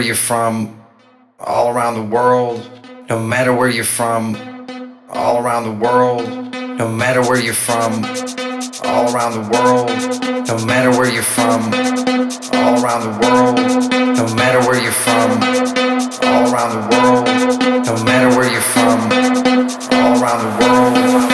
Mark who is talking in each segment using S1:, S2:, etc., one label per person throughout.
S1: where you're from, all around the world, no matter where you're from, all around the world, no matter where you're from, all around the world, no matter where you're from, all around the world, no matter where you're from, all around the world, no matter where you're from, all around the world.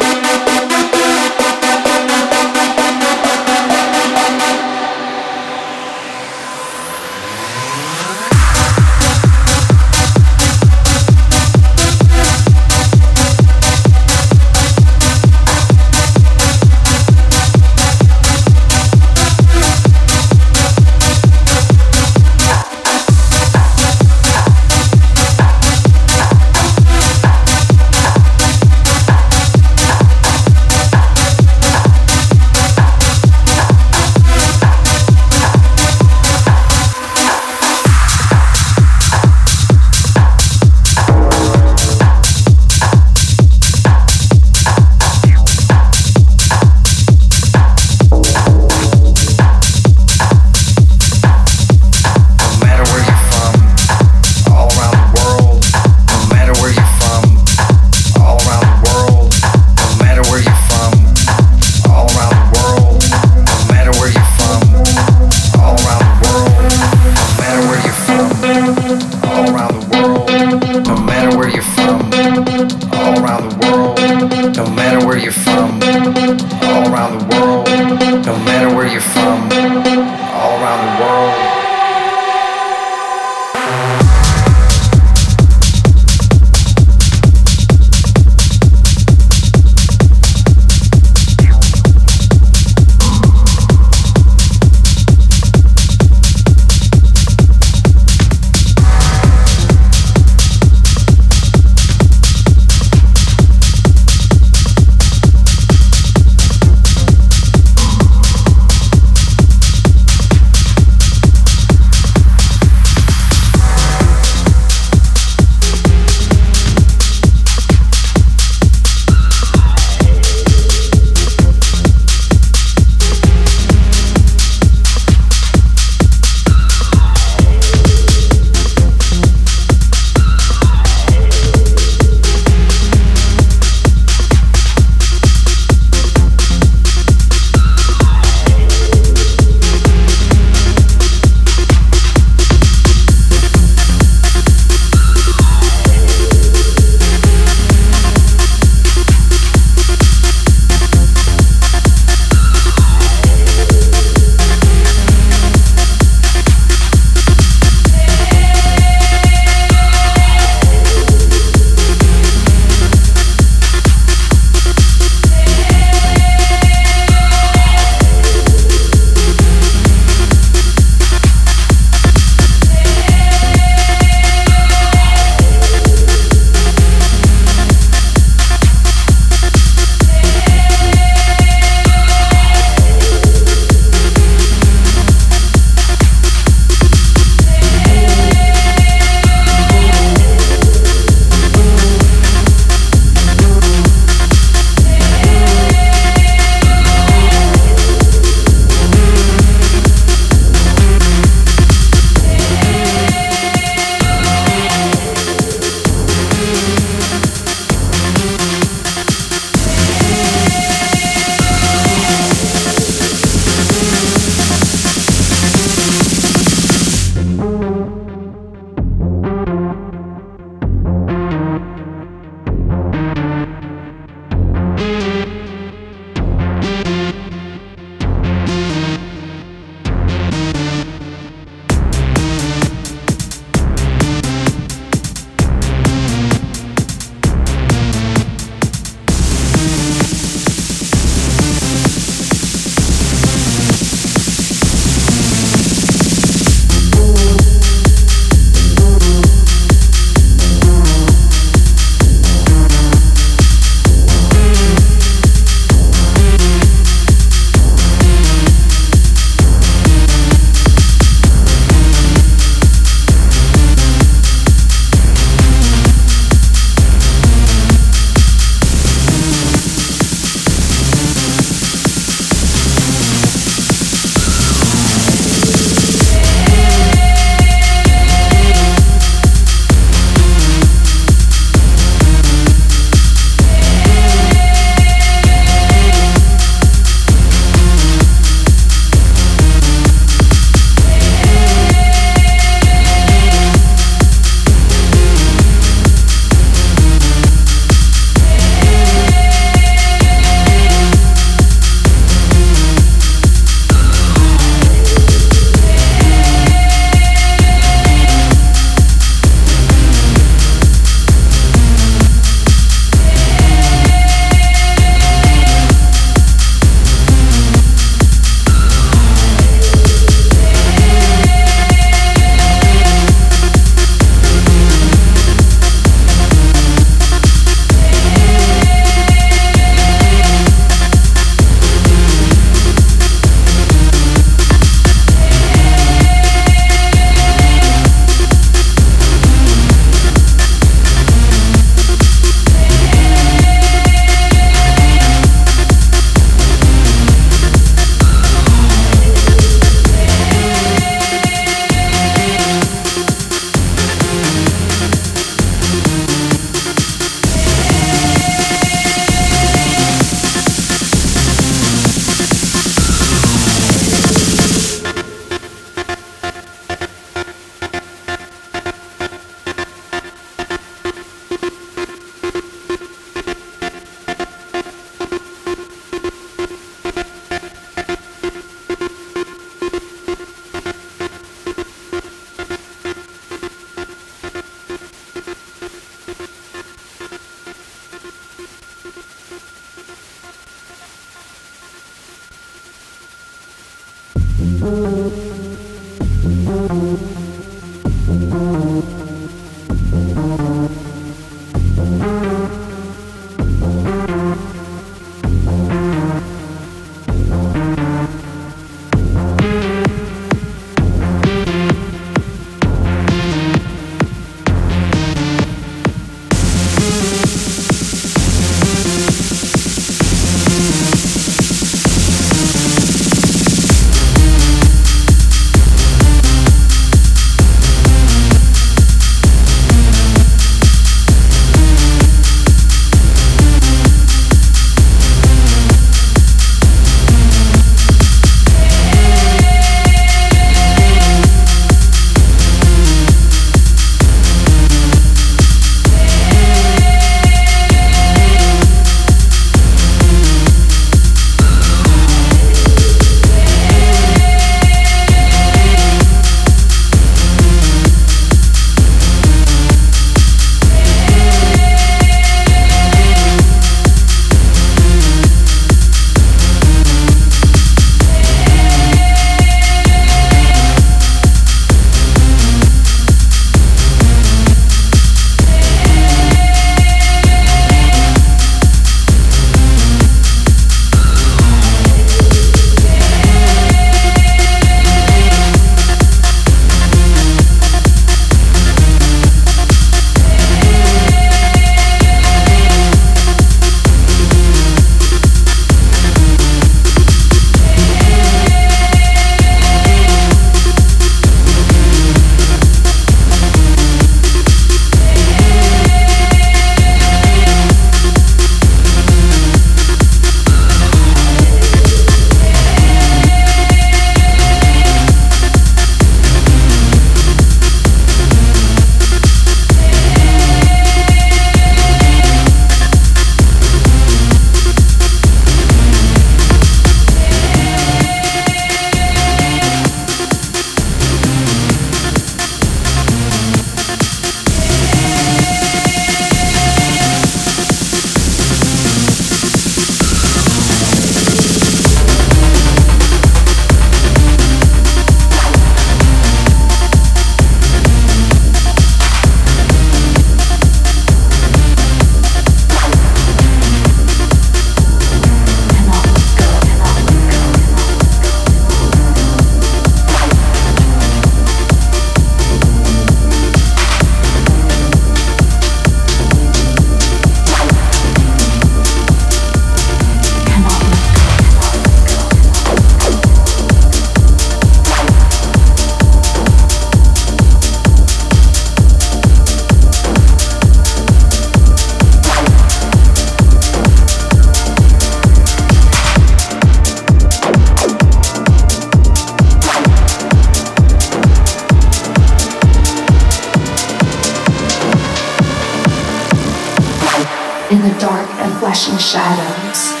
S2: In the dark and flashing shadows.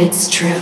S2: It's true.